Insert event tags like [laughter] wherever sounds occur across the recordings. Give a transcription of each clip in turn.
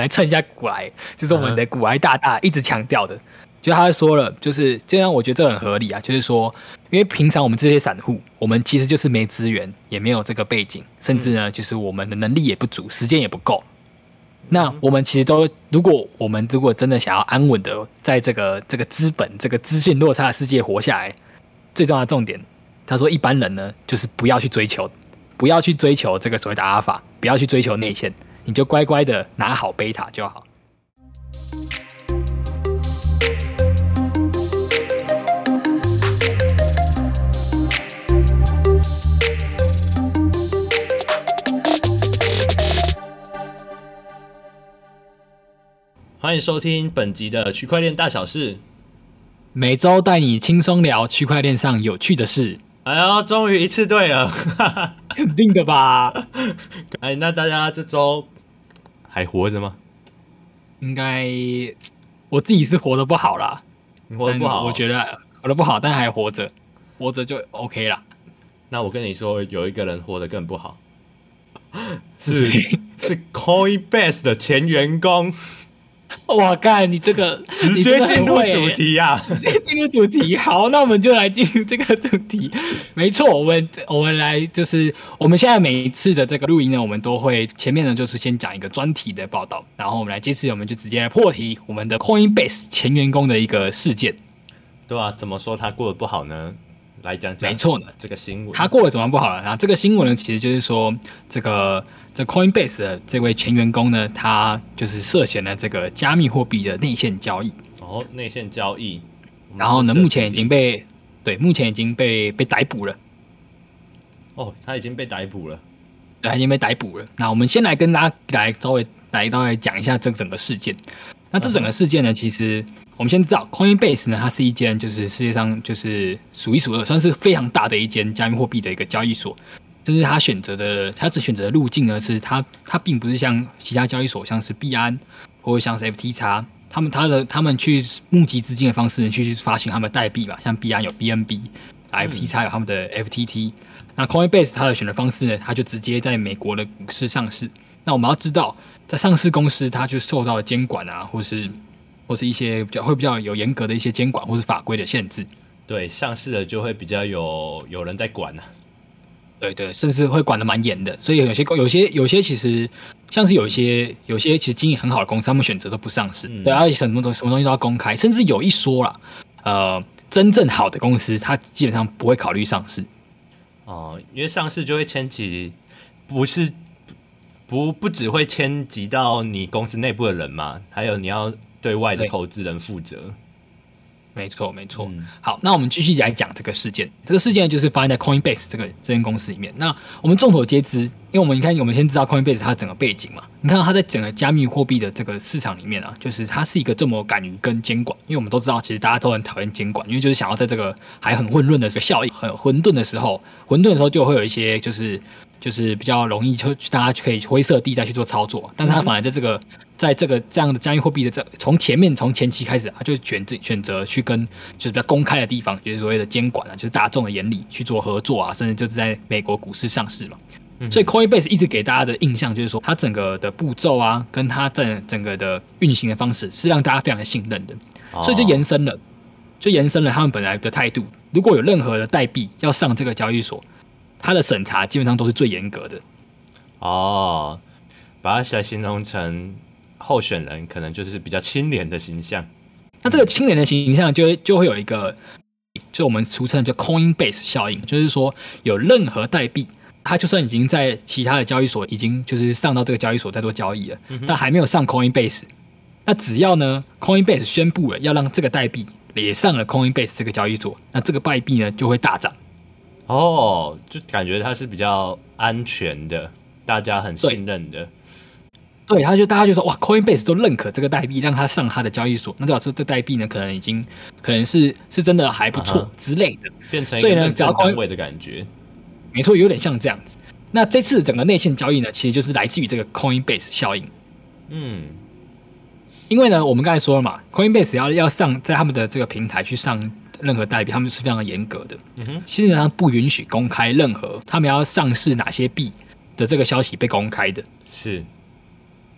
来蹭一下股癌，就是我们的股癌大大一直强调的。就他说了，就是这样，我觉得这很合理啊。就是说，因为平常我们这些散户，我们其实就是没资源，也没有这个背景，甚至呢，就是我们的能力也不足，时间也不够。那我们其实都，如果我们如果真的想要安稳的在这个这个资本、这个资讯落差的世界活下来，最重要的重点，他说一般人呢，就是不要去追求，不要去追求这个所谓的阿尔法，不要去追求内线，你就乖乖的拿好贝塔就好。欢迎收听本集的区块链大小事，每周带你轻松聊区块链上有趣的事。哎呦，终于一次对了，肯定的吧？[laughs] 哎，那大家这周还活着吗？应该，我自己是活得不好啦，活得不好，我觉得活得不好，但还活着，活着就 OK 啦。那我跟你说，有一个人活得更不好，是是 Coinbase 的前员工。[laughs] 哇，干你这个直接进入主题呀、啊！直接进入主题，好，那我们就来进入这个主题。没错，我们我们来就是我们现在每一次的这个录音呢，我们都会前面呢就是先讲一个专题的报道，然后我们来这次我们就直接来破题，我们的 Coinbase 前员工的一个事件。对啊，怎么说他过得不好呢？来讲讲。没错呢，这个新闻他过得怎么不好了？然后这个新闻呢，其实就是说这个。这 Coinbase 的这位前员工呢，他就是涉嫌了这个加密货币的内线交易。哦，内线交易。然后呢，目前已经被对，目前已经被被逮捕了。哦，他已经被逮捕了。对，他已经被逮捕了。那我们先来跟大家来稍微来稍微讲一下这整个事件。那这整个事件呢，其实我们先知道 Coinbase 呢，它是一间就是世界上就是数一数二，算是非常大的一间加密货币的一个交易所。这是他选择的，他只选择的路径呢，是他他并不是像其他交易所，像是币安或者像是 FTX，他们他的他们去募集资金的方式呢，去去发行他们的代币吧，像币安有 BNB，FTX 有他们的 FTT，嗯。那 Coinbase 它的选择方式呢，它就直接在美国的股市上市。那我们要知道，在上市公司，它就受到监管啊，或是或是一些比较会比较有严格的一些监管或是法规的限制。对，上市了就会比较有有人在管啊。对对，甚至会管得蛮严的，所以有些有些有些其实像是有一些有些其实经营很好的公司，他们选择都不上市，嗯、对，而且什么东什么东西都要公开，甚至有一说啦，呃，真正好的公司，它基本上不会考虑上市。哦，因为上市就会牵及，不是不不只会牵及到你公司内部的人嘛，还有你要对外的投资人负责。没错，没错。好，那我们继续来讲这个事件。这个事件就是发生在 Coinbase 这个这间公司里面。那我们众所皆知，因为我们你看，我们先知道 Coinbase 它整个背景嘛。你看到它在整个加密货币的这个市场里面啊，就是它是一个这么敢于跟监管。因为我们都知道，其实大家都很讨厌监管，因为就是想要在这个还很混乱的这个效益很混沌的时候，混沌的时候就会有一些就是。就是比较容易，就大家可以灰色地带去做操作，但他反而在这个，在这个这样的加密货币的这从前面从前期开始，他就选择选择去跟就是比较公开的地方，就是所谓的监管啊，就是大众的眼里去做合作啊，甚至就是在美国股市上市嘛。所以 Coinbase 一直给大家的印象就是说，它整个的步骤啊，跟它整整个的运行的方式是让大家非常的信任的，所以就延伸了，就延伸了他们本来的态度。如果有任何的代币要上这个交易所，他的审查基本上都是最严格的哦，把它来形容成候选人，可能就是比较清廉的形象。那这个清廉的形象就会就会有一个，就我们俗称叫 Coinbase 效应，就是说有任何代币，它就算已经在其他的交易所已经就是上到这个交易所在做交易了，嗯，但还没有上 Coinbase，那只要呢 Coinbase 宣布了要让这个代币也上了 Coinbase 这个交易所，那这个代币呢就会大涨。哦，就感觉它是比较安全的，大家很信任的。对，对他就大家就说哇，Coinbase 都认可这个代币，让它上它的交易所，那表示这代币呢，可能已经可能是是真的还不错之类的，变成一个正单位的感觉。没错，有点像这样子。那这次整个内线交易呢，其实就是来自于这个 Coinbase 效应。嗯，因为呢，我们刚才说了嘛，Coinbase 要要上在他们的这个平台去上。任何代币，他们是非常的严格的，嗯哼，基本上不允许公开任何他们要上市哪些币的这个消息被公开的。是，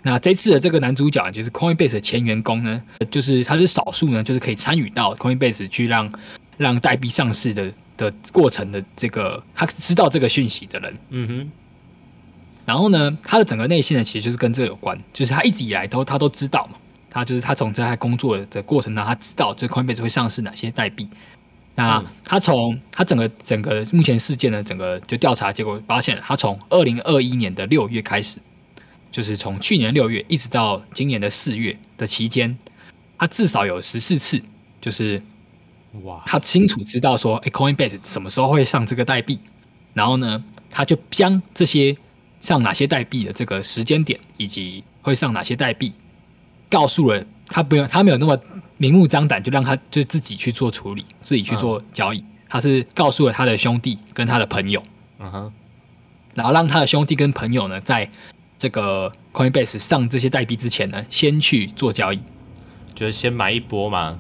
那这次的这个男主角就是 Coinbase 的前员工呢，就是他是少数呢，就是可以参与到 Coinbase 去让让代币上市的的过程的这个他知道这个讯息的人。嗯哼。然后呢，他的整个内心呢，其实就是跟这个有关，就是他一直以来都他都知道嘛，他就是他从在他工作的过程当中，他知道这 Coinbase 会上市哪些代币。那他从他整个整个目前事件的整个就调查结果发现，他从二零二一年的六月开始。就是从去年六月一直到今年的四月的期间，他至少有十四次，就是哇，他清楚知道说，哎，Coinbase 什么时候会上这个代币，然后呢，他就将这些上哪些代币的这个时间点以及会上哪些代币，告诉了他，不用他没有那么明目张胆，就让他就自己去做处理，自己去做交易，嗯、他是告诉了他的兄弟跟他的朋友，嗯哼，然后让他的兄弟跟朋友呢在。这个 Coinbase 上这些代币之前呢，先去做交易，就是先买一波嘛。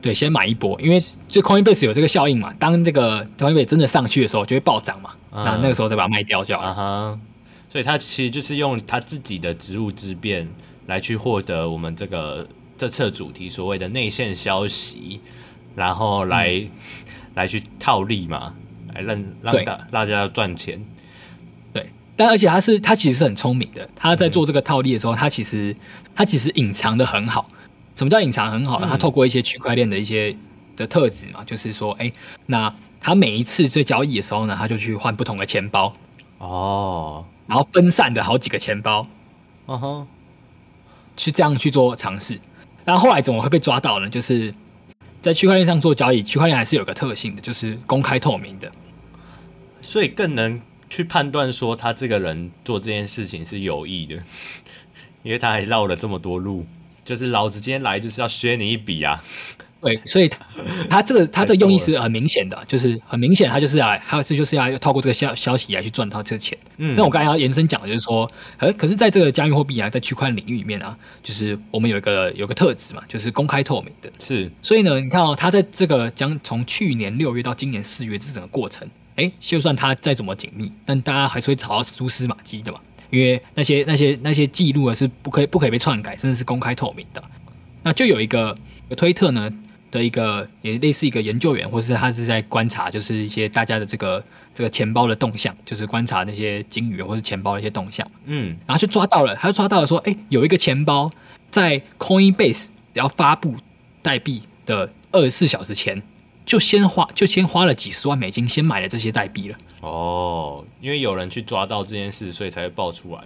对，先买一波，因为就 Coinbase 有这个效应嘛。当这个 Coinbase 真的上去的时候，就会暴涨嘛。那、嗯、那个时候再把它卖掉就好了。嗯、所以他其实就是用他自己的职务之便来去获得我们这个这次主题所谓的内线消息，然后来、嗯、来去套利嘛，来让让大大家赚钱。对。但而且他是他其实是很聪明的，他在做这个套利的时候，他其实他其实隐藏的很好。什么叫隐藏很好呢？他透过一些区块链的一些的特质嘛，就是说，哎，那他每一次在交易的时候呢，他就去换不同的钱包。哦，然后分散的好几个钱包，嗯哼，去这样去做尝试。那后来怎么会被抓到呢？就是在区块链上做交易，区块链还是有个特性的，就是公开透明的，所以更能。去判断说他这个人做这件事情是有意的，[laughs] 因为他还绕了这么多路，就是老子今天来就是要削你一笔啊！对，所以 [laughs] 他这个他这个用意是很明显的，就是很明显他就是要，他是就是要透过这个消消息来去赚到这个钱。嗯，但我刚才要延伸讲的就是说，呃可是在这个加密货币啊，在区块链领域里面啊，就是我们有一个有个特质嘛，就是公开透明的。是，所以呢，你看哦，他在这个将从去年六月到今年四月这整个过程。哎，就算他再怎么紧密，但大家还是会找到蛛丝马迹的嘛。因为那些那些那些记录啊，是不可以不可以被篡改，甚至是公开透明的。那就有一个推特呢的一个也类似一个研究员，或是他是在观察，就是一些大家的这个这个钱包的动向，就是观察那些金鱼或者钱包的一些动向。嗯，然后就抓到了，他就抓到了说，哎，有一个钱包在 Coinbase 只要发布代币的二十四小时前。就先花就先花了几十万美金，先买了这些代币了。哦，因为有人去抓到这件事，所以才会爆出来。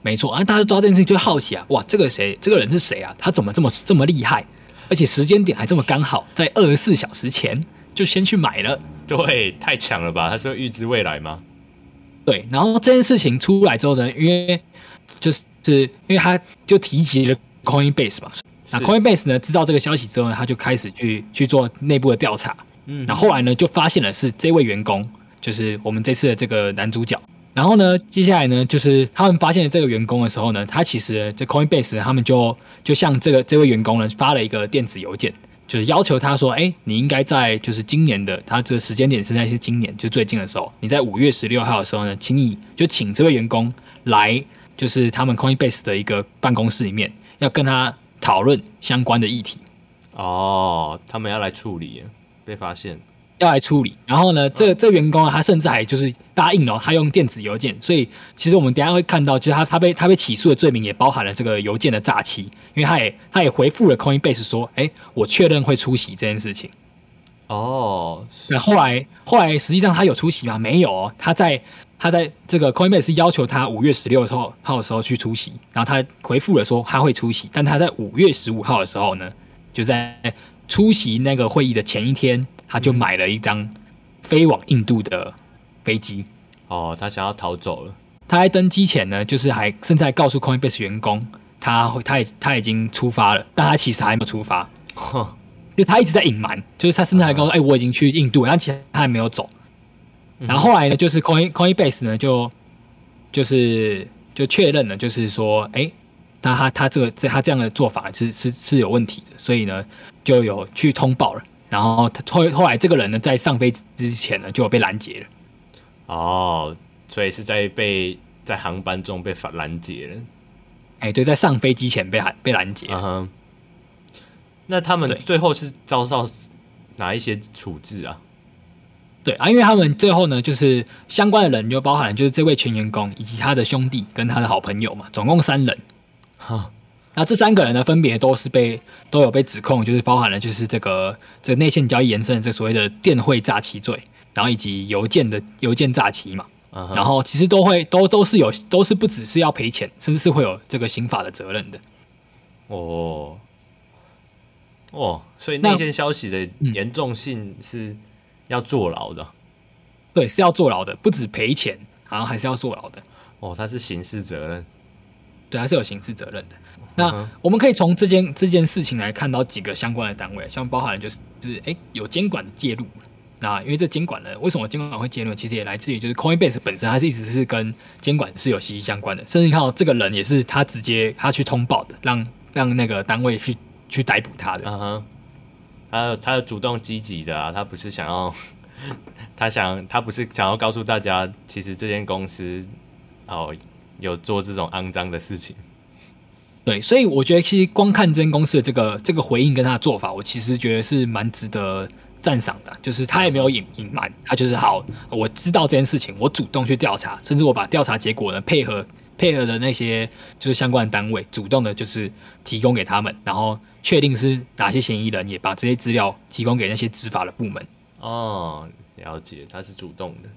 没错，啊，大家抓这件事情就好奇啊，哇，这个谁？这个人是谁啊？他怎么这么这么厉害？而且时间点还这么刚好，在二十四小时前就先去买了。对，太强了吧？他是预知未来吗？对，然后这件事情出来之后呢，因为就是是因为他就提及了 Coinbase 嘛。那 Coinbase 呢，知道这个消息之后呢，他就开始去去做内部的调查。嗯，然后后来呢，就发现了是这位员工，就是我们这次的这个男主角。然后呢，接下来呢，就是他们发现这个员工的时候呢，他其实这 Coinbase，他们就就向这个这位员工呢发了一个电子邮件，就是要求他说，哎，你应该在就是今年的他这个时间点是在是今年就最近的时候，你在五月十六号的时候呢，请你就请这位员工来，就是他们 Coinbase 的一个办公室里面，要跟他。讨论相关的议题哦，他们要来处理，被发现要来处理。然后呢，这个、这个员工啊，他甚至还就是答应了，他用电子邮件。所以其实我们等下会看到，就是他他被他被起诉的罪名也包含了这个邮件的诈欺，因为他也他也回复了 Coinbase 说，哎，我确认会出席这件事情。哦，那后来后来实际上他有出席吗？没有哦，他在。他在这个 Coinbase 是要求他五月十六号号的时候去出席，然后他回复了说他会出席，但他在五月十五号的时候呢，就在出席那个会议的前一天，他就买了一张飞往印度的飞机。哦，他想要逃走了。他在登机前呢，就是还甚至还告诉 Coinbase 员工，他他已他已经出发了，但他其实还没有出发，[laughs] 就他一直在隐瞒，就是他甚至还告诉，哎，我已经去印度，但其实他还没有走。然后后来呢，就是 Coin Coinbase 呢，就就是就确认了，就是说，哎，那他他这个这他这样的做法是是是有问题的，所以呢，就有去通报了。然后他后后来这个人呢，在上飞之前呢，就有被拦截了。哦，所以是在被在航班中被拦截了。哎，对，在上飞机前被拦被拦截。嗯哼。那他们最后是遭到哪一些处置啊？对啊，因为他们最后呢，就是相关的人就包含了就是这位前员工以及他的兄弟跟他的好朋友嘛，总共三人。哈，那这三个人呢，分别都是被都有被指控，就是包含了就是这个这个内线交易延伸的这所谓的电汇诈欺罪，然后以及邮件的邮件诈欺嘛。Uh huh. 然后其实都会都都是有都是不只是要赔钱，甚至是会有这个刑法的责任的。哦哦，所以内线消息的严重性是要坐牢的。对，是要坐牢的，不止赔钱，好像还是要坐牢的。哦，他是刑事责任。对，他是有刑事责任的。Uh. 那我们可以从这件这件事情来看到几个相关的单位，像包含就是就是哎有监管的介入。那因为这监管呢，为什么监管会介入？其实也来自于就是 Coinbase 本身，它是一直是跟监管是有息息相关的。甚至你看到这个人也是他直接他去通报的，让让那个单位去去逮捕他的。嗯哼，他他主动积极的啊，他不是想要，[laughs] 他想他不是想要告诉大家，其实这间公司哦有做这种肮脏的事情。对，所以我觉得其实光看这间公司的这个这个回应跟他的做法，我其实觉得是蛮值得。赞赏的，就是他也没有隐隐瞒，他就是好，我知道这件事情，我主动去调查，甚至我把调查结果呢配合配合的那些就是相关的单位，主动的就是提供给他们，然后确定是哪些嫌疑人，也把这些资料提供给那些执法的部门。哦，了解，他是主动的，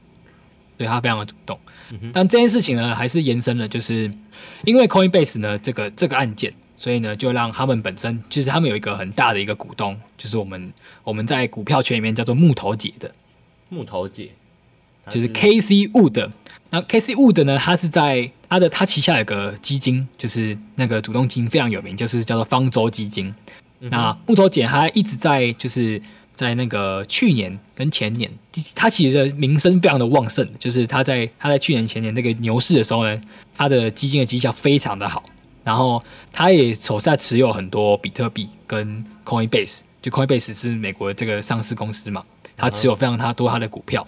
对，他非常的主动。嗯、但这件事情呢，还是延伸了，就是因为 Coinbase 呢这个这个案件。所以呢，就让他们本身，其实他们有一个很大的一个股东，就是我们我们在股票圈里面叫做木头姐的木头姐，就是 Cathie Wood。那 Cathie Wood 呢，他是在他的他旗下有个基金，就是那个主动基金非常有名，就是叫做方舟基金。嗯、那木头姐她一直在就是在那个去年跟前年，他其实的名声非常的旺盛，就是他在他在去年前年那个牛市的时候呢，他的基金的绩效非常的好。然后他也手下持有很多比特币跟 Coinbase，就 Coinbase 是美国的这个上市公司嘛，他持有非常他多他的股票。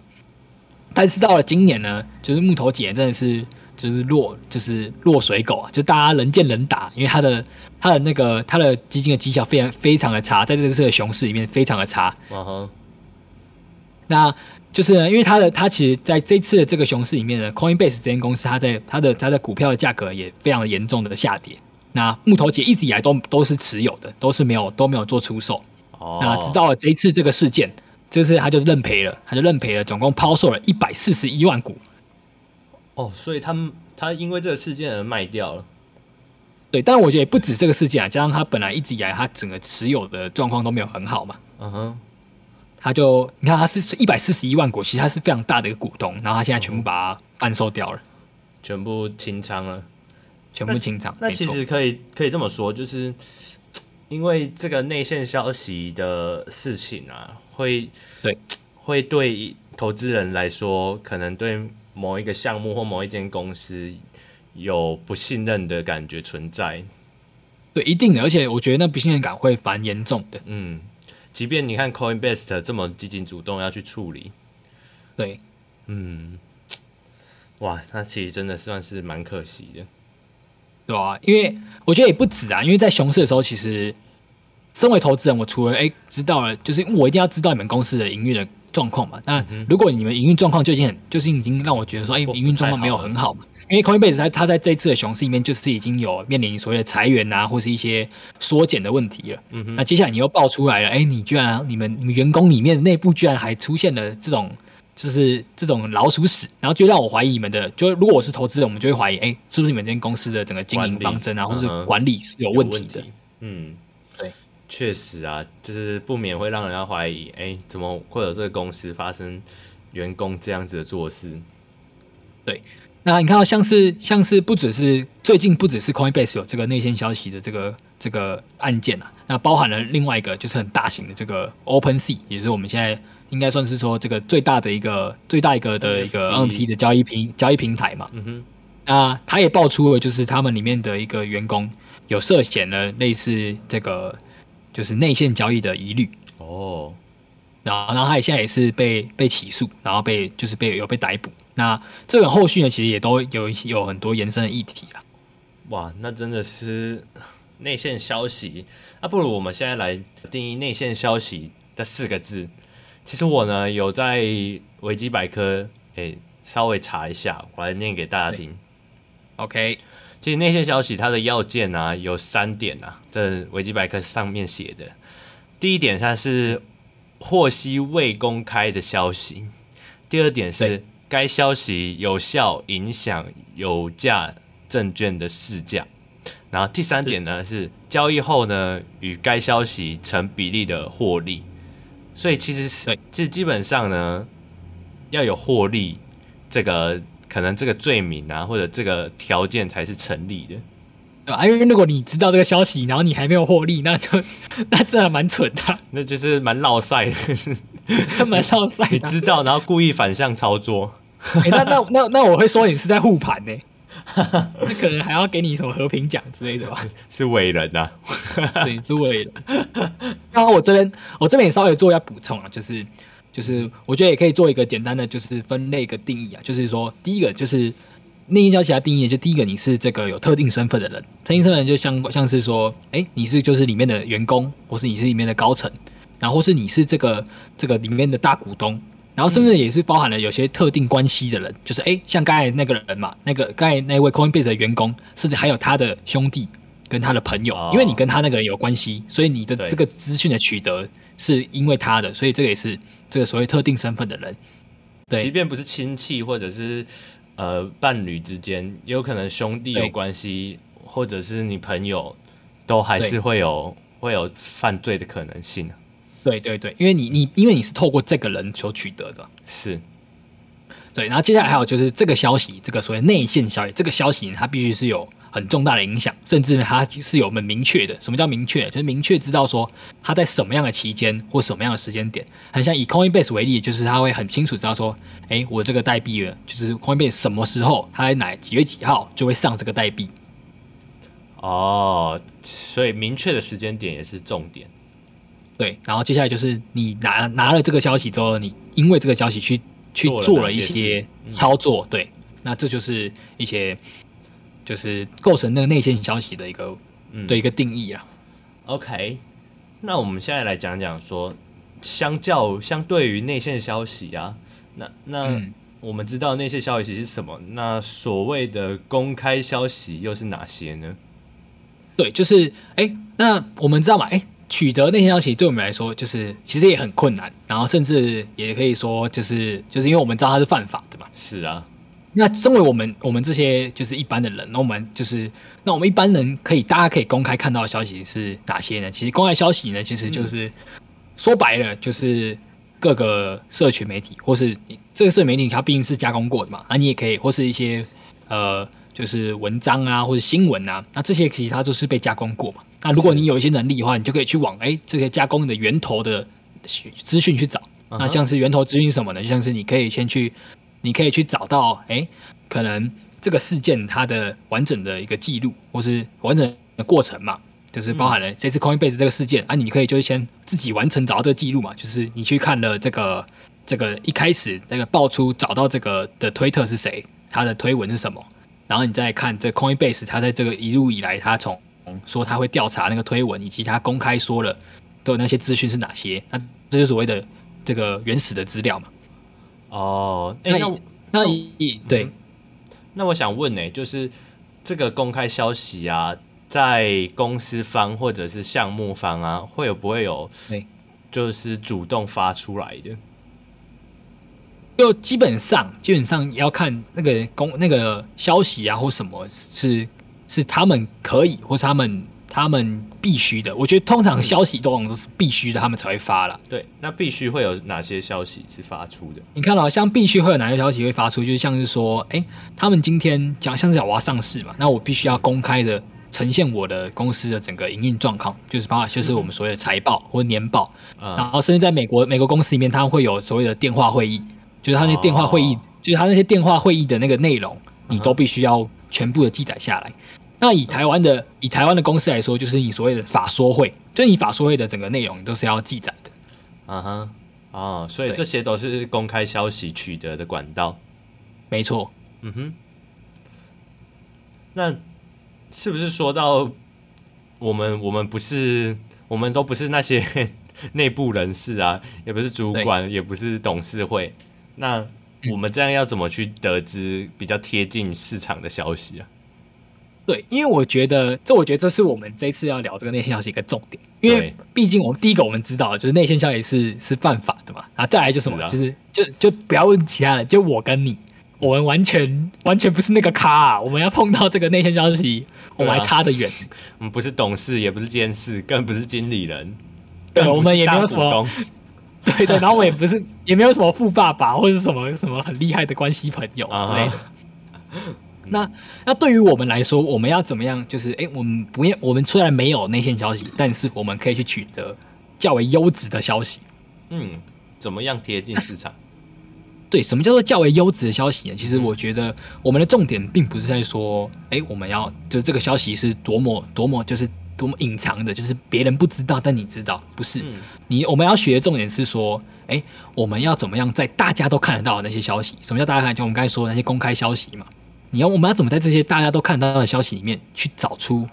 但是到了今年呢，就是木头姐真的是就是落就是落水狗啊，就大家人见人打，因为他的他的那个他的基金的绩效非常非常的差，在这次的熊市里面非常的差。嗯哼。那就是呢，因为他的他其实在这次的这个熊市里面呢，Coinbase 这间公司，它在它的它的股票的价格也非常的严重的下跌。那木头姐一直以来都都是持有的，都是没有都没有做出售。哦。那直到了这一次这个事件，这次他就认赔了，他就认赔了，总共抛售了一百四十一万股。哦，所以他们他因为这个事件而卖掉了。对，但我觉得也不止这个事件啊，加上他本来一直以来他整个持有的状况都没有很好嘛。嗯哼。他就你看，他是一百四十一万股，其实他是非常大的一个股东，然后他现在全部把它贩售掉了，全部清仓了，全部清仓。那，那其实可以可以这么说，就是因为这个内线消息的事情啊，会对会对投资人来说，可能对某一个项目或某一间公司有不信任的感觉存在。对，一定的，而且我觉得那不信任感会蛮严重的。嗯。即便你看 Coinbase 这么积极主动要去处理，对，嗯，哇，那其实真的算是蛮可惜的，对啊，因为我觉得也不止啊，因为在熊市的时候，其实身为投资人，我除了哎、欸、知道了，就是我一定要知道你们公司的营运的状况嘛。那如果你们营运状况就已经很，就是已经让我觉得说，哎、欸，营运状况没有很好嘛。因为 Coinbase 它它在这一次的熊市里面，就是已经有面临所谓的裁员啊，或是一些缩减的问题了。嗯哼。那接下来你又爆出来了，哎，你居然你们你们员工里面内部居然还出现了这种就是这种老鼠屎，然后就让我怀疑你们的，就如果我是投资人，我们就会怀疑，哎，是不是你们这间公司的整个经营方针啊，或是管理是有问题的？嗯，对，确实啊，就是不免会让人家怀疑，哎，怎么会有这个公司发生员工这样子的做事？对。那你看到像是像是不只是最近不只是 Coinbase 有这个内线消息的这个这个案件啊，那包含了另外一个就是很大型的这个 OpenSea，也就是我们现在应该算是说这个最大的一个最大一个的一个 NFT 的交易平交易平台嘛。嗯哼。那他也爆出了就是他们里面的一个员工有涉嫌了类似这个就是内线交易的疑虑。哦。然后然后他也现在也是被被起诉，然后被就是被有被逮捕。那这个后续呢，其实也都有有很多延伸的议题啦。哇，那真的是 [laughs] 内线消息。那不如我们现在来定义内线消息这四个字。其实我呢有在维基百科诶、欸、稍微查一下，我来念给大家听。OK，其实内线消息它的要件啊有三点啊，这维基百科上面写的。第一点它是获悉未公开的消息，第二点是该消息有效影响有价证券的市价，然后第三点呢是交易后呢与该消息成比例的获利。所以其实是，其实基本上呢，要有获利，这个可能这个罪名啊，或者这个条件才是成立的，对吧？因为如果你知道这个消息，然后你还没有获利，那就 [laughs] 那这还蛮蠢的，那就是蛮落赛的，[laughs] 蛮落赛。你知道，然后故意反向操作，欸、那那那那我会说你是在护盘呢，那可能还要给你什么和平奖之类的吧？[laughs] 是伟人呐、啊，对，是伟人。然后我这边我这边也稍微做一下补充啊，就是就是我觉得也可以做一个简单的就是分类一个定义啊，就是说第一个就是内线消息它定义，就第一个你是这个有特定身份的人，特定身份就像像是说，哎、欸，你是就是里面的员工，或是你是里面的高层，然后是你是这个这个里面的大股东。然后甚至也是包含了有些特定关系的人，嗯、就是哎，像刚才那个人嘛，那个刚才那位 Coinbase 的员工，甚至还有他的兄弟跟他的朋友，哦、因为你跟他那个人有关系，所以你的这个资讯的取得是因为他的，所以这个也是这个所谓特定身份的人。对，即便不是亲戚或者是呃伴侣之间，也有可能兄弟有关系，或者是你朋友，都还是会有会有犯罪的可能性。对对对，因为你你因为你是透过这个人所取得的，是，对。然后接下来还有就是这个消息，这个所谓内线消息，这个消息它必须是有很重大的影响，甚至呢它是有很明确的。什么叫明确？就是明确知道说它在什么样的期间或什么样的时间点。很像以 Coinbase 为例，就是它会很清楚知道说，哎，我这个代币了，就是 Coinbase 什么时候它在哪几月几号就会上这个代币。哦，所以明确的时间点也是重点。对，然后接下来就是你拿拿了这个消息之后，你因为这个消息去去做了一些操作，对，那这就是一些就是构成那个内线消息的一个、嗯、对一个定义啊。OK，那我们现在来讲讲说，相较相对于内线消息啊，那那我们知道内线消息是什么？那所谓的公开消息又是哪些呢？对，就是哎，那我们知道嘛，哎。取得内线消息对我们来说，就是其实也很困难，然后甚至也可以说，就是就是因为我们知道它是犯法的嘛。是啊，那身为我们我们这些就是一般的人，那我们就是那我们一般人可以大家可以公开看到的消息是哪些呢？其实公开消息呢，其实就是、嗯、说白了就是各个社群媒体，或是这个社群媒体它毕竟是加工过的嘛，那你也可以或是一些呃就是文章啊或者新闻啊，那这些其实它都是被加工过嘛。那如果你有一些能力的话，你就可以去往哎这些加工的源头的资讯去找。Uh. 那像是源头资讯什么呢？就像是你可以先去，你可以去找到哎，可能这个事件它的完整的一个记录，或是完整的过程嘛，就是包含了这次 Coinbase 这个事件、嗯、啊，你可以就是先自己完成找到这个记录嘛，就是你去看了这个这个一开始那个爆出找到这个的推特是谁，他的推文是什么，然后你再看这 Coinbase 他在这个一路以来他从说他会调查那个推文，以及他公开说了的那些资讯是哪些？那这就是所谓的这个原始的资料嘛？哦，欸、那那，那一对，那我想问呢、欸，就是这个公开消息啊，在公司方或者是项目方啊，会有不会有？对，就是主动发出来的？就基本上，基本上要看那个公那个消息啊，或什么是。是他们可以，或是他们他们必须的。我觉得通常消息都都是必须的，他们才会发了。对，那必须会有哪些消息是发出的？你看到像必须会有哪些消息会发出？就是像是说，哎、欸，他们今天讲像是讲我要上市嘛，那我必须要公开的呈现我的公司的整个营运状况，就是包括就是我们所谓的财报或年报。嗯、然后甚至在美国美国公司里面，他们会有所谓的电话会议，就是他那电话会议，哦、就是他那些电话会议的那个内容，你都必须要全部的记载下来。那以台湾的以台湾的公司来说，就是你所谓的法说会，就是你法说会的整个内容，都是要记载的。嗯哼，哦，所以这些都是公开消息取得的管道。没错。嗯哼。那是不是说到我们我们不是我们都不是那些 [laughs] 内部人士啊，也不是主管，也不是董事会，那我们这样要怎么去得知比较贴近市场的消息啊？对，因为我觉得这，我觉得这是我们这次要聊这个内线消息一个重点，因为毕竟我们第一个我们知道就是内线消息是是犯法的嘛，然后再来就是什么，是啊、就是就就不要问其他人，就我跟你，我们完全完全不是那个咖、啊，我们要碰到这个内线消息，我们还差得远，[laughs] 我们不是董事，也不是监事，更不是经理人，[laughs] 对，我们也没有什么，对对，然后我也不是，[laughs] 也没有什么富爸爸或者是什么什么很厉害的关系朋友之类的。Uh-huh. 那那对于我们来说，我们要怎么样？就是哎、欸，我们不要，我们虽然没有内线消息，但是我们可以去取得较为优质的消息。嗯，怎么样贴近市场？对，什么叫做较为优质的消息呢？其实我觉得我们的重点并不是在说，哎、欸，我们要就是这个消息是多么多么就是多么隐藏的，就是别人不知道，但你知道，不是？嗯、你我们要学的重点是说，哎、欸，我们要怎么样在大家都看得到的那些消息？什么叫大家看？就我们刚才说的那些公开消息嘛。你要我们要怎么在这些大家都看到的消息里面去找出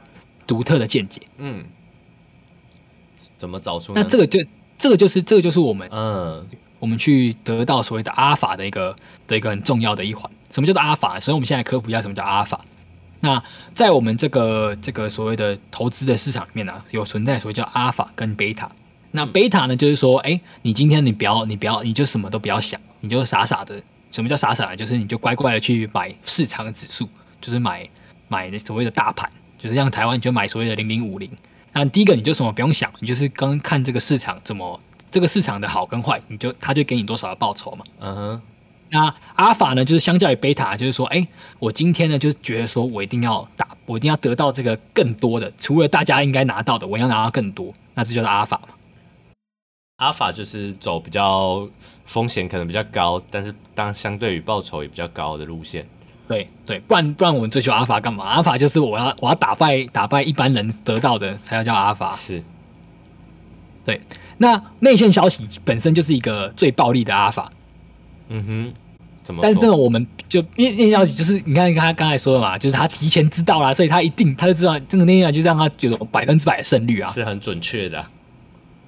独特的见解？嗯，怎么找出？那这个就这个就是这个就是我们嗯，我们去得到所谓的阿法的一个的一个很重要的一环。什么叫做阿尔法？所以我们现在科普一下什么叫阿法。那在我们这个这个所谓的投资的市场里面呢、啊，有存在所谓叫阿法跟贝塔。那贝塔呢，就是说，哎，你今天你不要你不要你就什么都不要想，你就傻傻的。什么叫傻傻？就是你就乖乖的去买市场的指数，就是买买那所谓的大盘，就是像台湾你就买所谓的零零五零。那第一个你就什么不用想，你就是刚看这个市场怎么这个市场的好跟坏，你就他就给你多少的报酬嘛。嗯哼。那阿尔法呢，就是相较于贝塔，就是说，哎，我今天呢就是觉得说我一定要打，我一定要得到这个更多的，除了大家应该拿到的，我要拿到更多，那这就是阿尔法嘛。阿法就是走比较风险可能比较高，但是当相对于报酬也比较高的路线。对对，不然不然我们追求阿法干嘛？阿法就是我要我要打败打败一般人得到的才要叫阿法。是。对，那内线消息本身就是一个最暴力的阿法。嗯哼。怎么？但是呢，我们就因为内线消息就是你看他刚才说的嘛，就是他提前知道啦，所以他一定他就知道这个内线就让他觉得百分之百的胜率啊，是很准确的。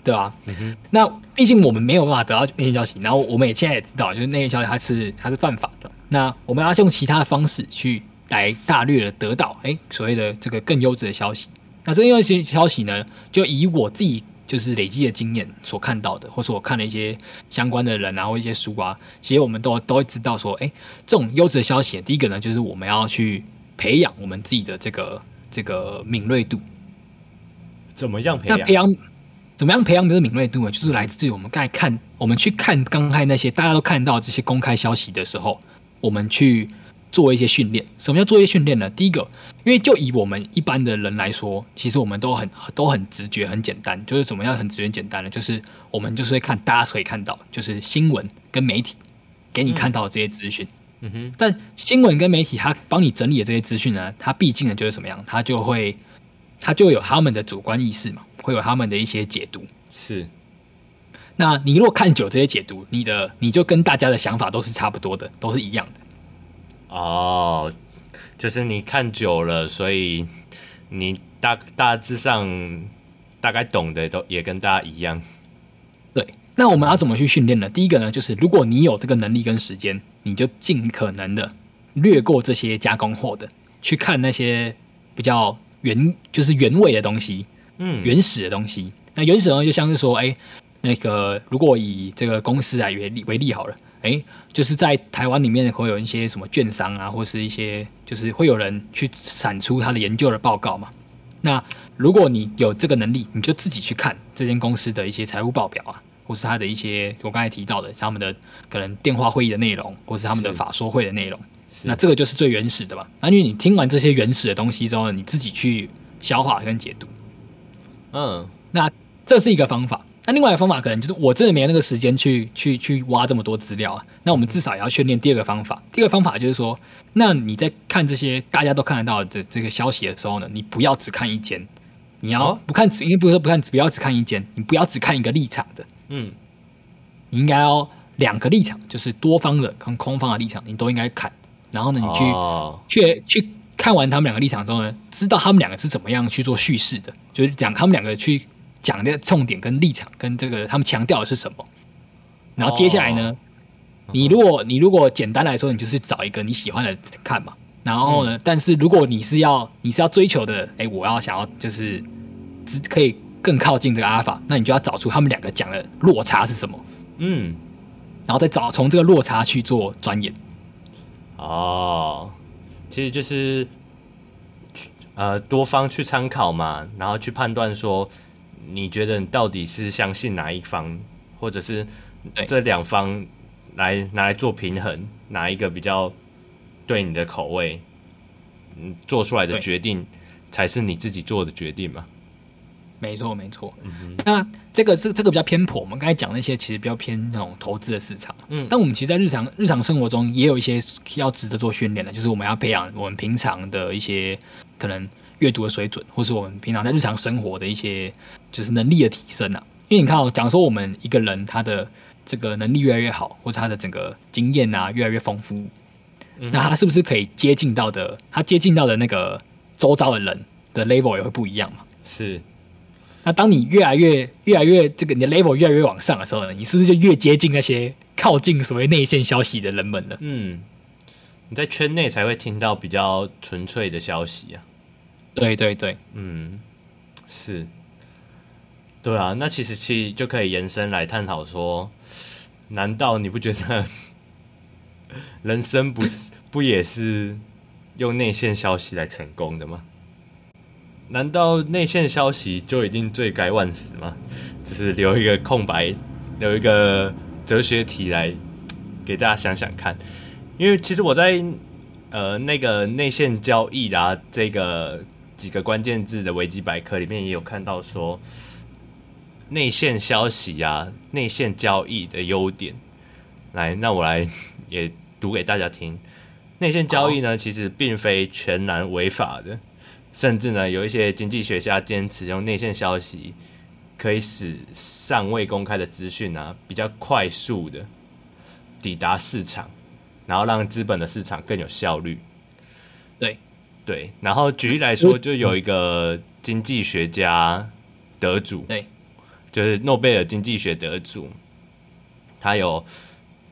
对吧？嗯哼，那毕竟我们没有办法得到内线消息，然后我们也现在也知道，就是内线消息它是它是犯法的。那我们要用其他的方式去来大略的得到，哎，所谓的这个更优质的消息。那这优质消息呢，就以我自己就是累积的经验所看到的，或是我看了一些相关的人啊，或一些书啊，其实我们都都会知道说，哎，这种优质的消息，第一个呢，就是我们要去培养我们自己的这个这个敏锐度。怎么样培养？那培养。怎么样培养这个敏锐度呢？就是来自于我们刚才看，我们去看刚才那些大家都看到这些公开消息的时候，我们去做一些训练。什么叫做一些训练呢？第一个，因为就以我们一般的人来说，其实我们都很都很直觉、很简单。就是怎么样很直觉、简单呢？就是我们就是会看大家可以看到，就是新闻跟媒体给你看到的这些资讯。嗯哼。但新闻跟媒体它帮你整理的这些资讯呢，它毕竟呢就是什么样？它就会它就有他们的主观意识嘛。会有他们的一些解读，是。那你如果看久这些解读，你的你就跟大家的想法都是差不多的，都是一样的。哦，就是你看久了，所以你大大致上大概懂的都也跟大家一样。对，那我们要怎么去训练呢？第一个呢，就是如果你有这个能力跟时间，你就尽可能的略过这些加工后的，去看那些比较原就是原味的东西。嗯，原始的东西。那原始呢，就像是说，哎、欸，那个如果以这个公司来为例为例好了，哎、欸，就是在台湾里面会有一些什么券商啊，或是一些就是会有人去产出他的研究的报告嘛。那如果你有这个能力，你就自己去看这间公司的一些财务报表啊，或是他的一些我刚才提到的他们的可能电话会议的内容，或是他们的法说会的内容。那这个就是最原始的嘛。那因为你听完这些原始的东西之后呢，你自己去消化跟解读。嗯，那这是一个方法。那另外一个方法可能就是我真的没有那个时间去去去挖这么多资料啊。那我们至少也要训练第二个方法。第二个方法就是说，那你在看这些大家都看得到的这个消息的时候呢，你不要只看一间，你要不看只，因为不是说不看，不要只看一间，你不要只看一个立场的。嗯，你应该要两个立场，就是多方的跟空方的立场，你都应该看。然后呢，你去去去。看完他们两个立场之后呢，知道他们两个是怎么样去做叙事的，就是讲他们两个去讲的重点跟立场跟这个他们强调的是什么。然后接下来呢，哦、你如果你如果简单来说，你就是找一个你喜欢的看嘛。然后呢，嗯、但是如果你是要你是要追求的，哎，我要想要就是只可以更靠近这个阿尔法，那你就要找出他们两个讲的落差是什么。嗯，然后再找从这个落差去做钻研。哦，其实就是呃多方去参考嘛，然后去判断说你觉得你到底是相信哪一方，或者是这两方来拿来做平衡，哪一个比较对你的口味，嗯，做出来的决定才是你自己做的决定嘛。没错，没错。嗯哼，那这个是这个比较偏颇，我们刚才讲那些其实比较偏那种投资的市场。嗯，但我们其实，在日常日常生活中也有一些要值得做训练的，就是我们要培养我们平常的一些可能阅读的水准，或是我们平常在日常生活的一些就是能力的提升啊。因为你看哦，讲说我们一个人他的这个能力越来越好，或者他的整个经验啊越来越丰富，嗯，那他是不是可以接近到的？他接近到的那个周遭的人的 level 也会不一样嘛？是。那当你越来越、越来越这个你的 level 越来越往上的时候呢，你是不是就越接近那些靠近所谓内线消息的人们了？嗯，你在圈内才会听到比较纯粹的消息啊。对对对，嗯，是，对啊。那其实其实就可以延伸来探讨说，难道你不觉得 [laughs] 人生不是不也是用内线消息来成功的吗？难道内线消息就一定罪该万死吗？只是留一个空白，留一个哲学题来给大家想想看。因为其实我在呃那个内线交易啊这个几个关键字的维基百科里面也有看到说，内线消息啊、内线交易的优点。来，那我来也读给大家听。内线交易呢，其实并非全然违法的。甚至呢，有一些经济学家坚持用内线消息，可以使尚未公开的资讯啊，比较快速的抵达市场，然后让资本的市场更有效率。对，对。然后举例来说，就有一个经济学家得主，对，就是诺贝尔经济学得主，他有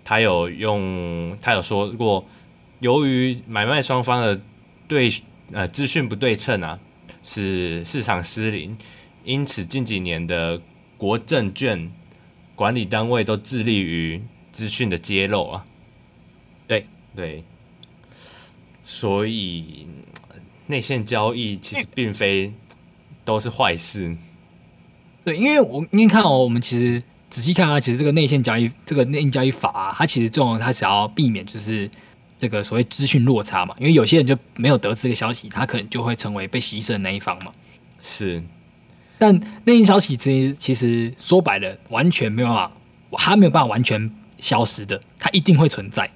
他有用他有说过，由于买卖双方的对。呃，资讯不对称啊，使市场失灵，因此近几年的国证券管理单位都致力于资讯的揭露啊。对对，所以内线交易其实并非都是坏事。对，因为我你看哦，我们其实仔细看啊，其实这个内线交易，这个内线交易法啊，它其实重要，它想要避免就是。这个所谓资讯落差嘛，因为有些人就没有得知这个消息，他可能就会成为被牺牲的那一方嘛。是，但内线消息其实其实说白了，完全没有办法，它没有办法完全消失的，它一定会存在。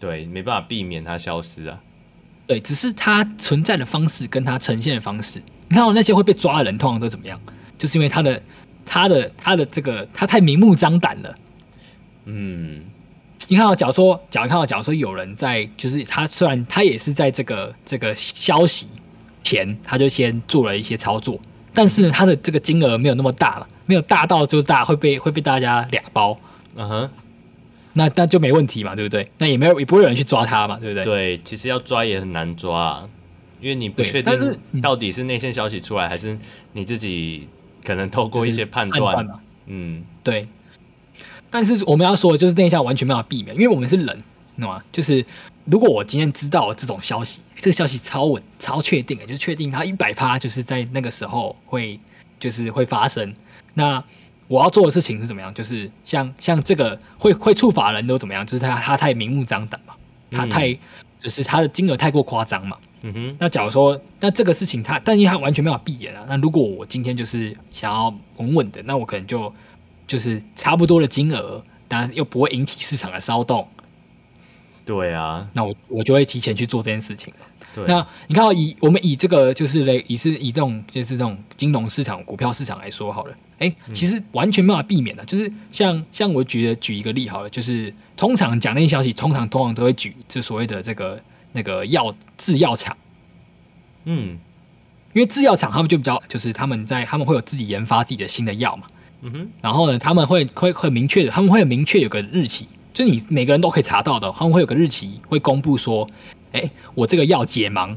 对，没办法避免它消失啊。对，只是它存在的方式跟它呈现的方式。你看，哦那些会被抓的人，通常都怎么样？就是因为他的、他的、他的这个，他太明目张胆了。嗯。你看到，假如说，假如看到，假如说有人在，就是他虽然他也是在这个这个消息前，他就先做了一些操作，但是呢，他的这个金额没有那么大了，没有大到就大会被 [laughs] 会被大家俩包，嗯哼、uh，huh. 那那就没问题嘛，对不对？那也没有也不会有人去抓他嘛，对不对？对，其实要抓也很难抓啊，因为你不确定到底是内线消息出来，还是你自己可能透过一些判断，嗯，对。但是我们要说的就是那一下完全没有办法避免，因为我们是人，懂吗？就是如果我今天知道这种消息，这个消息超稳、超确定的，就是确定它一百趴就是在那个时候会就是会发生。那我要做的事情是怎么样？就是像像这个会会触法人都怎么样？就是他他太明目张胆嘛，他太、嗯、就是他的金额太过夸张嘛。嗯哼。那假如说那这个事情他，但因为他完全没有办法避免啊。那如果我今天就是想要稳稳的，那我可能就。就是差不多的金额，但又不会引起市场的骚动。对啊，那我我就会提前去做这件事情。对，那你看到以我们以这个就是类以是以这种就是这种金融市场、股票市场来说好了，哎、欸，其实完全没办法避免的。就是像像我举的举一个例好了，就是通常讲那些消息，通常通常都会举这所谓的这个那个药制药厂，嗯，因为制药厂他们就比较，就是他们在他们会有自己研发自己的新的药嘛。嗯哼，然后呢，他们会会很明确的，他们会很明确有个日期，就你每个人都可以查到的，他们会有个日期会公布说，哎，我这个药解盲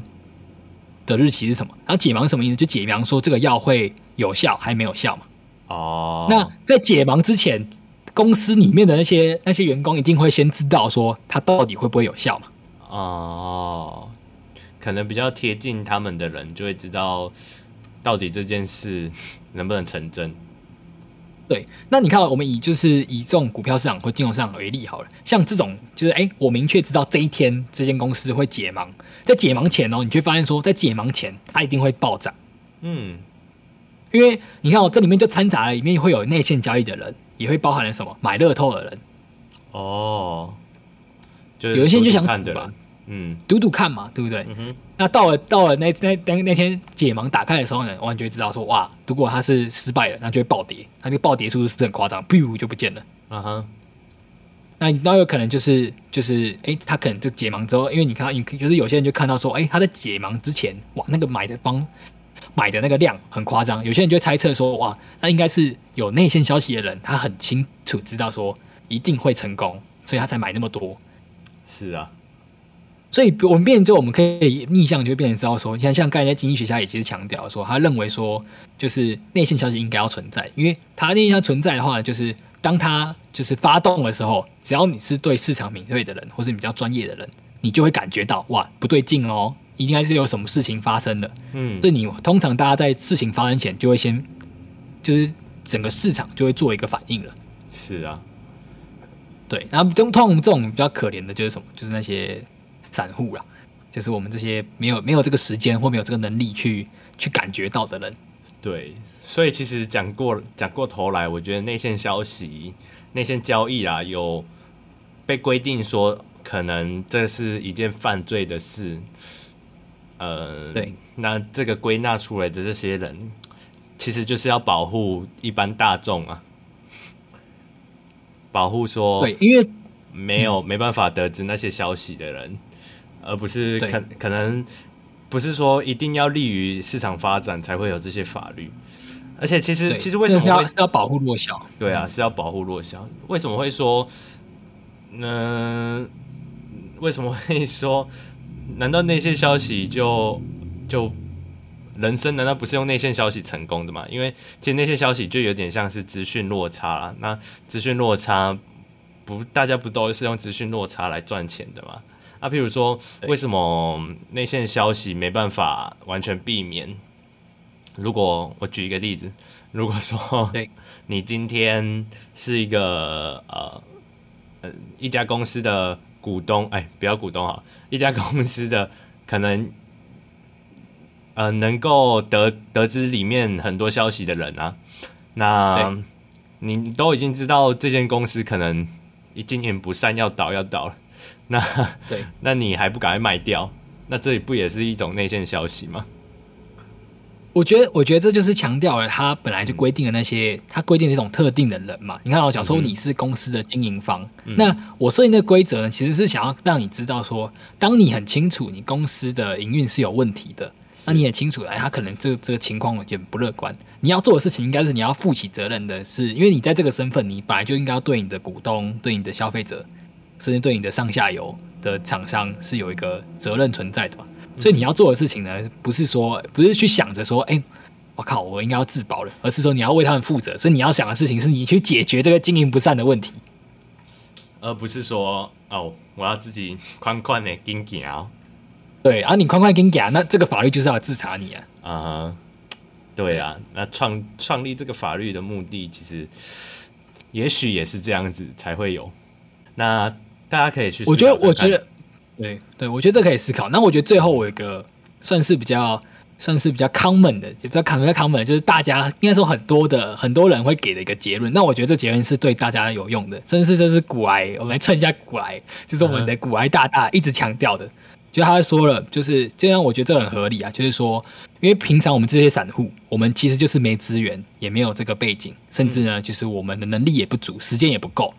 的日期是什么？然后解盲什么意思？就解盲说这个药会有效还没有效嘛？哦，那在解盲之前，公司里面的那些那些员工一定会先知道说它到底会不会有效嘛？哦，可能比较贴近他们的人就会知道到底这件事能不能成真。对，那你看，我们以就是以这种股票市场或金融市场为例好了，像这种就是哎，我明确知道这一天这间公司会解盲，在解盲前哦，你就发现说，在解盲前它一定会暴涨，嗯，因为你看哦，这里面就掺杂了里面会有内线交易的人，也会包含了什么？买乐透的人，哦，就有一些人就想看的人。嗯，赌赌看嘛，对不对？那到了到了那那那那天解盲打开的时候呢，完全知道说哇，如果它是失败了，那就会暴跌，那这个暴跌速度是很夸张，噗就不见了。嗯哼。那那有可能就是就是哎，他可能就解盲之后，因为你看，你就是有些人就看到说，哎，他在解盲之前，哇，那个买的方买的那个量很夸张，有些人就猜测说，哇，那应该是有内线消息的人，他很清楚知道说一定会成功，所以他才买那么多。是啊。所以，我们变成之后，我们可以逆向就会变成知道说，像像刚才在经济学家也其实强调说，他认为说，就是内线消息应该要存在，因为他内线存在的话，就是当他就是发动的时候，只要你是对市场敏锐的人，或是比较专业的人，你就会感觉到哇，不对劲哦，一定还是有什么事情发生了。嗯，所以你通常大家在事情发生前，就会先就是整个市场就会做一个反应了。是啊，对，然后通常这种比较可怜的就是什么，就是那些。散户啦，就是我们这些没有没有这个时间或没有这个能力去去感觉到的人。对，所以其实讲过讲过头来，我觉得内线消息、内线交易啊，有被规定说可能这是一件犯罪的事。呃，对，那这个归纳出来的这些人，其实就是要保护一般大众啊，保护说对，因为没有、嗯、没办法得知那些消息的人。而不是可可能不是说一定要利于市场发展才会有这些法律，而且其实其实为什么会是要，是要保护弱小？对啊，是要保护弱小。为什么会说？嗯、呃，为什么会说？难道内线消息就就人生难道不是用内线消息成功的吗？因为其实内线消息就有点像是资讯落差啦。那资讯落差不大家不都是用资讯落差来赚钱的吗？啊，譬如说，为什么内线消息没办法完全避免？如果我举一个例子，如果说 [laughs] 你今天是一个呃呃一家公司的股东，哎，不要股东哈，一家公司的可能呃能够得得知里面很多消息的人啊，那你都已经知道这间公司可能一经营不善，要倒要倒了。那对，[laughs] 那你还不赶快卖掉？那这里不也是一种内线消息吗？我觉得，我觉得这就是强调了他本来就规定的那些，嗯、他规定的一种特定的人嘛。你看，我假如说你是公司的经营方，嗯、那我设定的规则呢，其实是想要让你知道说，当你很清楚你公司的营运是有问题的，那你也清楚，哎，他可能这个、这个情况有点不乐观。你要做的事情应该是你要负起责任的是，是因为你在这个身份，你本来就应该要对你的股东、对你的消费者。甚至对你的上下游的厂商是有一个责任存在的嘛？所以你要做的事情呢，不是说不是去想着说，哎，我靠，我应该要自保了，而是说你要为他们负责。所以你要想的事情是你去解决这个经营不善的问题，而不是说哦，我要自己宽宽的跟给啊。对啊，你宽宽跟给啊，那这个法律就是要制裁你啊。啊、uh-huh，对啊，那创创立这个法律的目的，其实也许也是这样子才会有那。大家可以去。我觉得，我觉得，对对，我觉得这可以思考。那我觉得最后我有一个算是比较算是比较 common 的，比较 common 比较 common，就是大家应该说很多的很多人会给的一个结论。那我觉得这结论是对大家有用的，真是这是古癌，我们来蹭一下古癌，就是我们的古癌大大一直强调的。嗯、就他说了，就是这样，我觉得这很合理啊。就是说，因为平常我们这些散户，我们其实就是没资源，也没有这个背景，甚至呢，就是我们的能力也不足，时间也不够。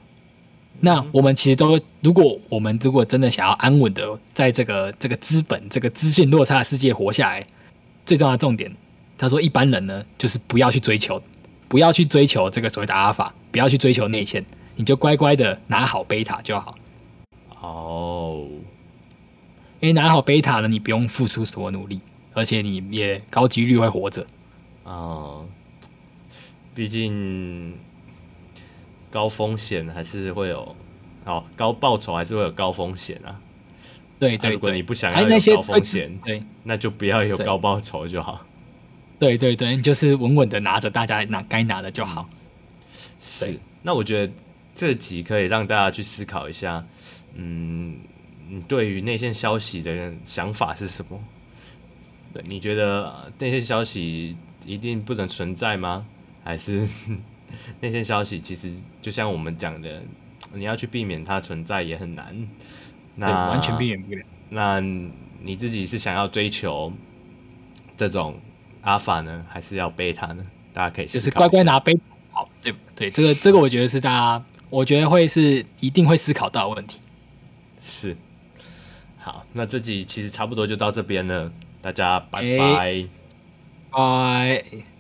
那我们其实都，如果我们如果真的想要安稳的在这个这个资本这个资讯落差的世界活下来，最重要的重点，他说一般人呢，就是不要去追求，不要去追求这个所谓的阿尔法，不要去追求内线，你就乖乖的拿好贝塔就好。哦，因为拿好贝塔呢，你不用付出什么努力，而且你也高几率会活着。哦，毕竟高风险还是会有，哦，高报酬还是会有高风险啊。对对，对，如果你不想要有高风险，对，那就不要有高报酬就好。对对对，你就是稳稳的拿着大家拿该拿的就好。是，那我觉得这集可以让大家去思考一下，嗯，你对于内线消息的想法是什么？对，你觉得那些消息一定不能存在吗？还是内线消息其实就像我们讲的，你要去避免它存在也很难。那完全避免不了。那你自己是想要追求这种阿法呢，还是要贝塔呢？大家可以就是乖乖拿贝。好，对对，这个这个我觉得是大家，我觉得会是一定会思考到的问题。是。好，那这集其实差不多就到这边了，大家拜拜。拜。